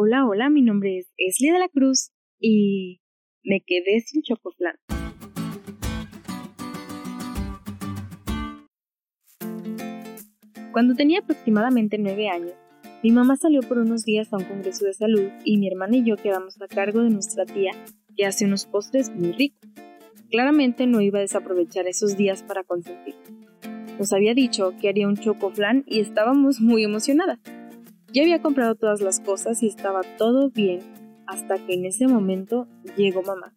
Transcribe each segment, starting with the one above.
Hola, hola, mi nombre es Esli de la Cruz y me quedé sin chocoflan. Cuando tenía aproximadamente nueve años, mi mamá salió por unos días a un congreso de salud y mi hermana y yo quedamos a cargo de nuestra tía que hace unos postres muy ricos. Claramente no iba a desaprovechar esos días para consentir. Nos había dicho que haría un chocoflan y estábamos muy emocionadas. Ya había comprado todas las cosas y estaba todo bien hasta que en ese momento llegó mamá.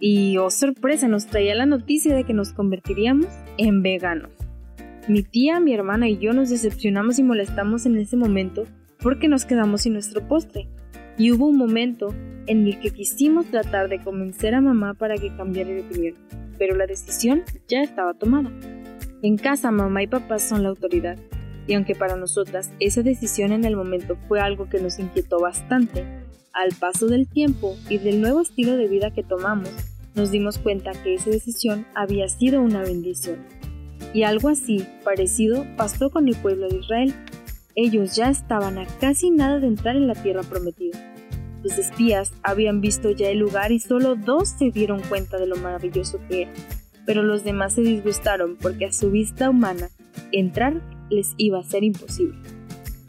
Y, oh sorpresa, nos traía la noticia de que nos convertiríamos en veganos. Mi tía, mi hermana y yo nos decepcionamos y molestamos en ese momento porque nos quedamos sin nuestro postre. Y hubo un momento en el que quisimos tratar de convencer a mamá para que cambiara de opinión, pero la decisión ya estaba tomada. En casa mamá y papá son la autoridad y aunque para nosotras esa decisión en el momento fue algo que nos inquietó bastante, al paso del tiempo y del nuevo estilo de vida que tomamos, nos dimos cuenta que esa decisión había sido una bendición. Y algo así, parecido, pasó con el pueblo de Israel. Ellos ya estaban a casi nada de entrar en la tierra prometida. Los espías habían visto ya el lugar y solo dos se dieron cuenta de lo maravilloso que era, pero los demás se disgustaron porque a su vista humana entrar les iba a ser imposible.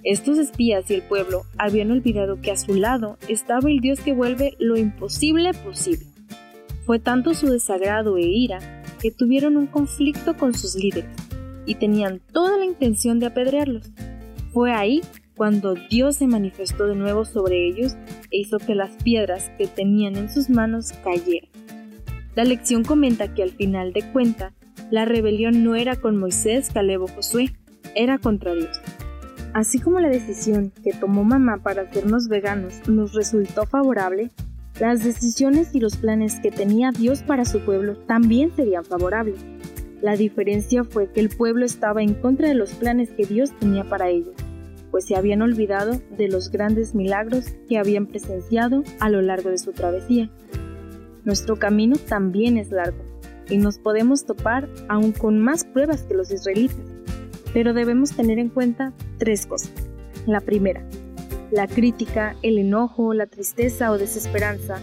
Estos espías y el pueblo habían olvidado que a su lado estaba el Dios que vuelve lo imposible posible. Fue tanto su desagrado e ira que tuvieron un conflicto con sus líderes y tenían toda la intención de apedrearlos. Fue ahí cuando Dios se manifestó de nuevo sobre ellos e hizo que las piedras que tenían en sus manos cayeran. La lección comenta que al final de cuenta, la rebelión no era con Moisés, Caleb o Josué, era contra Dios. Así como la decisión que tomó mamá para hacernos veganos nos resultó favorable, las decisiones y los planes que tenía Dios para su pueblo también serían favorables. La diferencia fue que el pueblo estaba en contra de los planes que Dios tenía para ellos, pues se habían olvidado de los grandes milagros que habían presenciado a lo largo de su travesía. Nuestro camino también es largo y nos podemos topar aún con más pruebas que los israelitas pero debemos tener en cuenta tres cosas. La primera, la crítica, el enojo, la tristeza o desesperanza,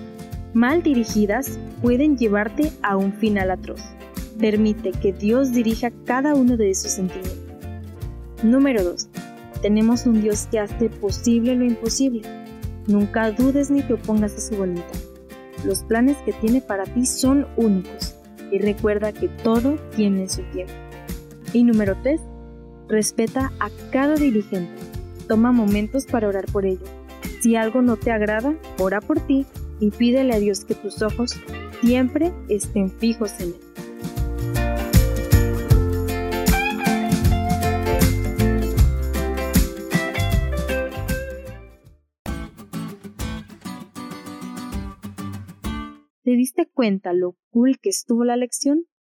mal dirigidas, pueden llevarte a un final atroz. Permite que Dios dirija cada uno de esos sentimientos. Número 2. Tenemos un Dios que hace posible lo imposible. Nunca dudes ni te opongas a su voluntad. Los planes que tiene para ti son únicos y recuerda que todo tiene su tiempo. Y número 3. Respeta a cada dirigente. Toma momentos para orar por ellos. Si algo no te agrada, ora por ti y pídele a Dios que tus ojos siempre estén fijos en Él. ¿Te diste cuenta lo cool que estuvo la lección?